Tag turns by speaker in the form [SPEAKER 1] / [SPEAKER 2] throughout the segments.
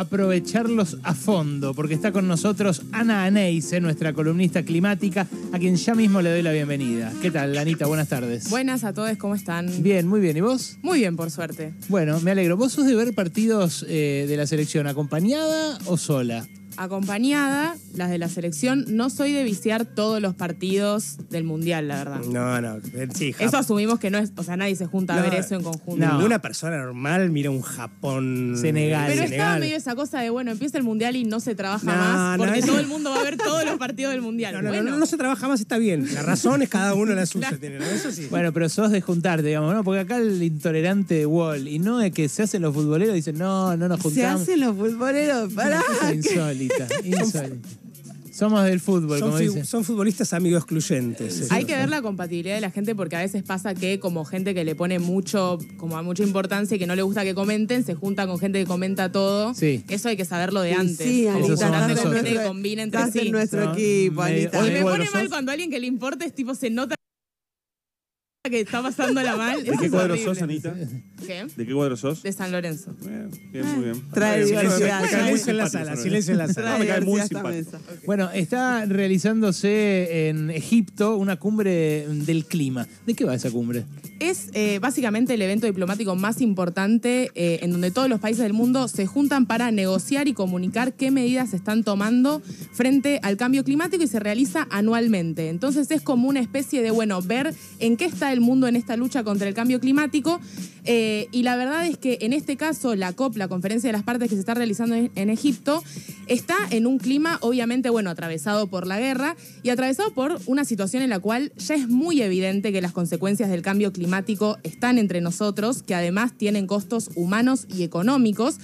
[SPEAKER 1] aprovecharlos a fondo, porque está con nosotros Ana Aneise, nuestra columnista climática, a quien ya mismo le doy la bienvenida. ¿Qué tal, Anita? Buenas tardes.
[SPEAKER 2] Buenas a todos, ¿cómo están?
[SPEAKER 1] Bien, muy bien. ¿Y vos?
[SPEAKER 2] Muy bien, por suerte.
[SPEAKER 1] Bueno, me alegro. ¿Vos sos de ver partidos eh, de la selección acompañada o sola?
[SPEAKER 2] Acompañada, las de la selección. No soy de viciar todos los partidos del Mundial, la verdad.
[SPEAKER 3] No, no. Sí,
[SPEAKER 2] eso asumimos que no es, o sea, nadie se junta a ver eso en conjunto.
[SPEAKER 3] Ninguna persona normal mira un Japón.
[SPEAKER 1] Senegal.
[SPEAKER 2] Pero
[SPEAKER 1] Senegal.
[SPEAKER 2] estaba medio esa cosa de, bueno, empieza el Mundial y no se trabaja más, porque todo el mundo va a ver todos los partidos del Mundial.
[SPEAKER 3] No, no, no, no, se trabaja más, está bien. La razón es cada uno la suya. Eso sí.
[SPEAKER 1] Bueno, pero sos de juntarte, digamos, ¿no? Porque acá el intolerante de Wall, y no es que se hacen los futboleros, dicen, no, no nos juntamos.
[SPEAKER 4] Se hacen los futboleros, pará.
[SPEAKER 1] Insólita, insólita. Somos del fútbol,
[SPEAKER 3] son
[SPEAKER 1] como dicen.
[SPEAKER 3] Son futbolistas amigos excluyentes.
[SPEAKER 2] Hay que ver la compatibilidad de la gente porque a veces pasa que como gente que le pone mucho, como a mucha importancia y que no le gusta que comenten, se junta con gente que comenta todo.
[SPEAKER 1] Sí.
[SPEAKER 2] Eso hay que saberlo de antes.
[SPEAKER 4] Sí, Anita,
[SPEAKER 2] gente que combina entre
[SPEAKER 4] estás
[SPEAKER 2] sí.
[SPEAKER 4] en nuestro equipo, Anita.
[SPEAKER 2] Y me pone mal cuando a alguien que le importa es tipo se nota que está pasándola mal.
[SPEAKER 5] ¿De qué cuadro sos, Anita?
[SPEAKER 2] ¿Qué?
[SPEAKER 5] ¿De qué cuadro sos?
[SPEAKER 2] De San Lorenzo.
[SPEAKER 5] Bien, bien, muy bien.
[SPEAKER 4] Trae diversidad.
[SPEAKER 3] Silencio en la sala, silencio en la sala.
[SPEAKER 5] Me cae muy simpático.
[SPEAKER 1] Bueno, está realizándose en Egipto una cumbre del clima. ¿De qué va esa cumbre?
[SPEAKER 2] Es eh, básicamente el evento diplomático más importante eh, en donde todos los países del mundo se juntan para negociar y comunicar qué medidas se están tomando frente al cambio climático y se realiza anualmente. Entonces es como una especie de, bueno, ver en qué está el mundo en esta lucha contra el cambio climático. Eh, y la verdad es que en este caso la COP, la Conferencia de las Partes que se está realizando en, en Egipto, está en un clima obviamente, bueno, atravesado por la guerra y atravesado por una situación en la cual ya es muy evidente que las consecuencias del cambio climático están entre nosotros, que además tienen costos humanos y económicos.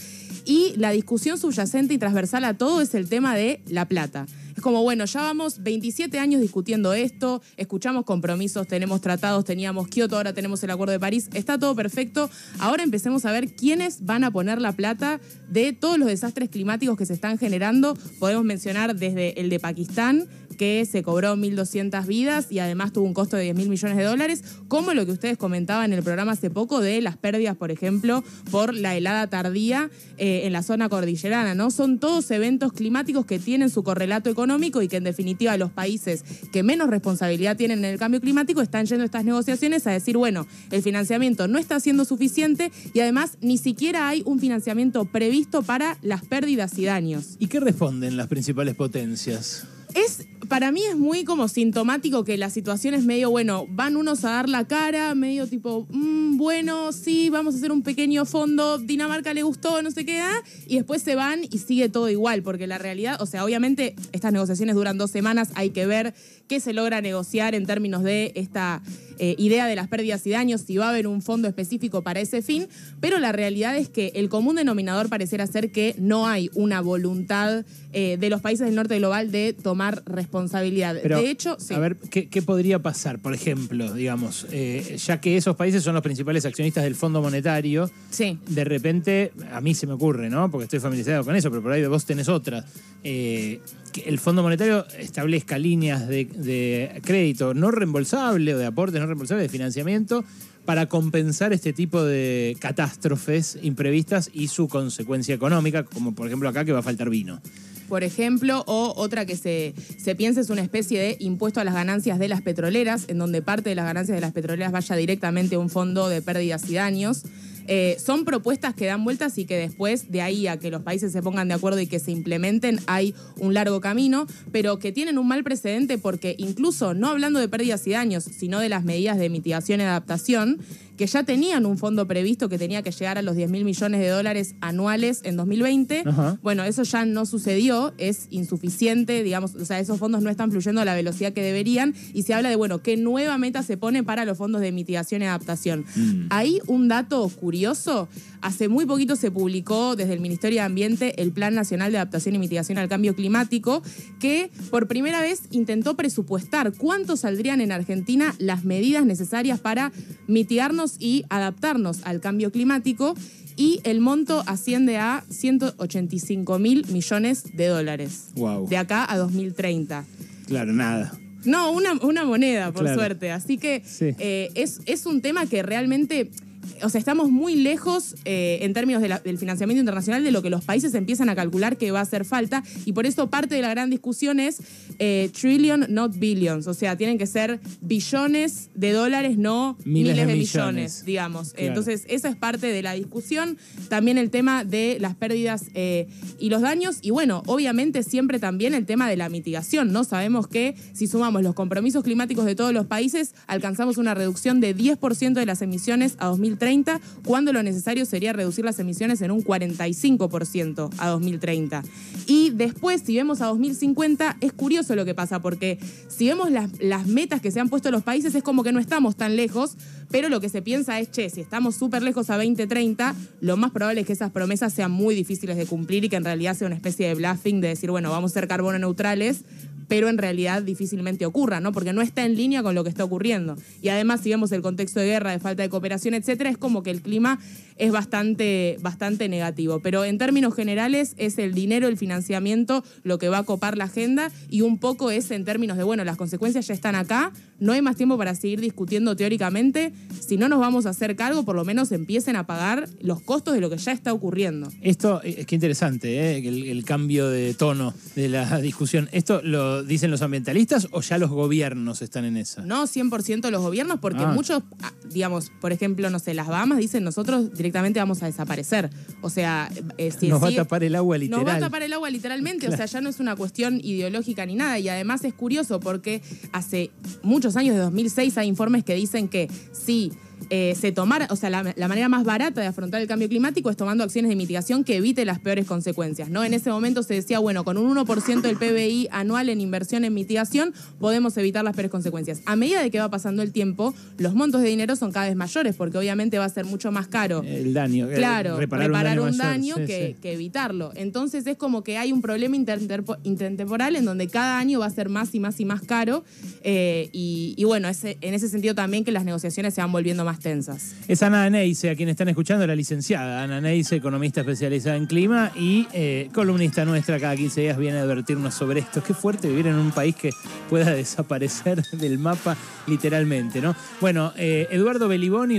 [SPEAKER 2] Y la discusión subyacente y transversal a todo es el tema de la plata. Es como, bueno, ya vamos 27 años discutiendo esto, escuchamos compromisos, tenemos tratados, teníamos Kioto, ahora tenemos el Acuerdo de París, está todo perfecto. Ahora empecemos a ver quiénes van a poner la plata de todos los desastres climáticos que se están generando. Podemos mencionar desde el de Pakistán, que se cobró 1.200 vidas y además tuvo un costo de 10 mil millones de dólares, como lo que ustedes comentaban en el programa hace poco de las pérdidas, por ejemplo, por la helada tardía eh, en la zona cordillerana, ¿no? Son todos eventos climáticos que tienen su correlato económico y que en definitiva los países que menos responsabilidad tienen en el cambio climático están yendo a estas negociaciones a decir, bueno, el financiamiento no está siendo suficiente y además ni siquiera hay un financiamiento previsto para las pérdidas y daños.
[SPEAKER 1] ¿Y qué responden las principales potencias?
[SPEAKER 2] Es, para mí es muy como sintomático que la situación es medio, bueno, van unos a dar la cara, medio tipo, "Mm, bueno, sí, vamos a hacer un pequeño fondo, Dinamarca le gustó, no sé qué, ah", y después se van y sigue todo igual, porque la realidad, o sea, obviamente estas negociaciones duran dos semanas, hay que ver qué se logra negociar en términos de esta eh, idea de las pérdidas y daños, si va a haber un fondo específico para ese fin, pero la realidad es que el común denominador pareciera ser que no hay una voluntad eh, de los países del norte global de tomar responsabilidad.
[SPEAKER 1] Pero,
[SPEAKER 2] de hecho, sí.
[SPEAKER 1] A ver, ¿qué, qué podría pasar? Por ejemplo, digamos, eh, ya que esos países son los principales accionistas del Fondo Monetario,
[SPEAKER 2] Sí.
[SPEAKER 1] de repente, a mí se me ocurre, ¿no? Porque estoy familiarizado con eso, pero por ahí vos tenés otra. eh, que el Fondo Monetario establezca líneas de, de crédito no reembolsable o de aportes no reembolsables de financiamiento para compensar este tipo de catástrofes imprevistas y su consecuencia económica, como por ejemplo acá que va a faltar vino.
[SPEAKER 2] Por ejemplo, o otra que se, se piensa es una especie de impuesto a las ganancias de las petroleras, en donde parte de las ganancias de las petroleras vaya directamente a un fondo de pérdidas y daños. Eh, son propuestas que dan vueltas y que después de ahí a que los países se pongan de acuerdo y que se implementen hay un largo camino, pero que tienen un mal precedente porque incluso no hablando de pérdidas y daños, sino de las medidas de mitigación y adaptación, que ya tenían un fondo previsto que tenía que llegar a los 10 mil millones de dólares anuales en 2020.
[SPEAKER 1] Ajá.
[SPEAKER 2] Bueno, eso ya no sucedió, es insuficiente, digamos, o sea, esos fondos no están fluyendo a la velocidad que deberían y se habla de, bueno, qué nueva meta se pone para los fondos de mitigación y adaptación. Hay un dato curioso, hace muy poquito se publicó desde el Ministerio de Ambiente el Plan Nacional de Adaptación y Mitigación al Cambio Climático, que por primera vez intentó presupuestar cuánto saldrían en Argentina las medidas necesarias para mitigarnos y adaptarnos al cambio climático y el monto asciende a 185 mil millones de dólares.
[SPEAKER 1] Wow.
[SPEAKER 2] De acá a 2030.
[SPEAKER 1] Claro, nada.
[SPEAKER 2] No, una, una moneda, por
[SPEAKER 1] Claro.
[SPEAKER 2] suerte. Así que
[SPEAKER 1] Sí.
[SPEAKER 2] eh, es, es un tema que realmente o sea, estamos muy lejos eh, en términos de la- del financiamiento internacional de lo que los países empiezan a calcular que va a hacer falta y por eso parte de la gran discusión es eh, trillion, not billions, o sea, tienen que ser billones de dólares, no
[SPEAKER 1] Miles
[SPEAKER 2] miles,
[SPEAKER 1] de millones.
[SPEAKER 2] millones, digamos.
[SPEAKER 1] Claro.
[SPEAKER 2] Entonces, eso es parte de la discusión. También el tema de las pérdidas eh, y los daños. Y bueno, obviamente siempre también el tema de la mitigación, ¿no? Sabemos que si sumamos los compromisos climáticos de todos los países, alcanzamos una reducción de 10% de las emisiones a 2030, cuando lo necesario sería reducir las emisiones en un 45% a 2030. Y después, si vemos a 2050, es curioso lo que pasa, porque si vemos las, las metas que se han puesto los países, es como que no estamos tan lejos, pero lo que se piensa es, che, si estamos súper lejos a 2030, lo más probable es que esas promesas sean muy difíciles de cumplir y que en realidad sea una especie de bluffing de decir, bueno, vamos a ser carbono neutrales, pero en realidad difícilmente ocurra, ¿no? Porque no está en línea con lo que está ocurriendo. Y además, si vemos el contexto de guerra, de falta de cooperación, etcétera, es como que el clima es bastante, bastante negativo. Pero en términos generales, es el dinero, el financiamiento, lo que va a copar la agenda, y un poco es en términos de, bueno, las consecuencias ya están acá, no hay más tiempo para seguir discutiendo teóricamente. Si no nos vamos a hacer cargo, por lo menos empiecen a pagar los costos de lo que ya está ocurriendo.
[SPEAKER 1] Esto eh, es que interesante, ¿eh? el, el cambio de tono de la discusión. ¿Esto lo dicen los ambientalistas o ya los gobiernos están en esa?
[SPEAKER 2] No 100% los gobiernos, porque
[SPEAKER 1] Ah.
[SPEAKER 2] muchos, ah, digamos, por ejemplo, no sé, las Bahamas dicen nosotros directamente vamos a desaparecer. O sea, eh, si
[SPEAKER 1] Nos va a tapar el agua literal.
[SPEAKER 2] Nos va a tapar el agua literalmente, o sea, ya no es una cuestión ideológica ni nada. Y además es curioso porque hace muchos años, de 2006, hay informes que dicen que si eh, se tomara, o sea, la, la manera más barata de afrontar el cambio climático es tomando acciones de mitigación que evite las peores consecuencias, ¿no? En ese momento se decía, bueno, con un 1% del PBI anual en inversión en mitigación podemos evitar las peores consecuencias. A medida de que va pasando el tiempo, los montos de dinero son cada vez mayores porque obviamente va a ser mucho más caro
[SPEAKER 1] El daño. eh,
[SPEAKER 2] Claro, reparar, un daño,
[SPEAKER 1] mayor,
[SPEAKER 2] que,
[SPEAKER 1] sí.
[SPEAKER 2] que evitarlo. Entonces es como que hay un problema intertempo- intertemporal en donde cada año va a ser más y más y más caro. eh, y, y bueno, ese- en ese sentido también que las negociaciones se van volviendo más tensas.
[SPEAKER 1] Es Ana Neise, a quien están escuchando, la licenciada Ana Neise, economista especializada en clima y eh, columnista nuestra, cada 15 días viene a advertirnos sobre esto. Qué fuerte vivir en un país que pueda desaparecer del mapa literalmente, ¿no? Bueno, eh, Eduardo Beliboni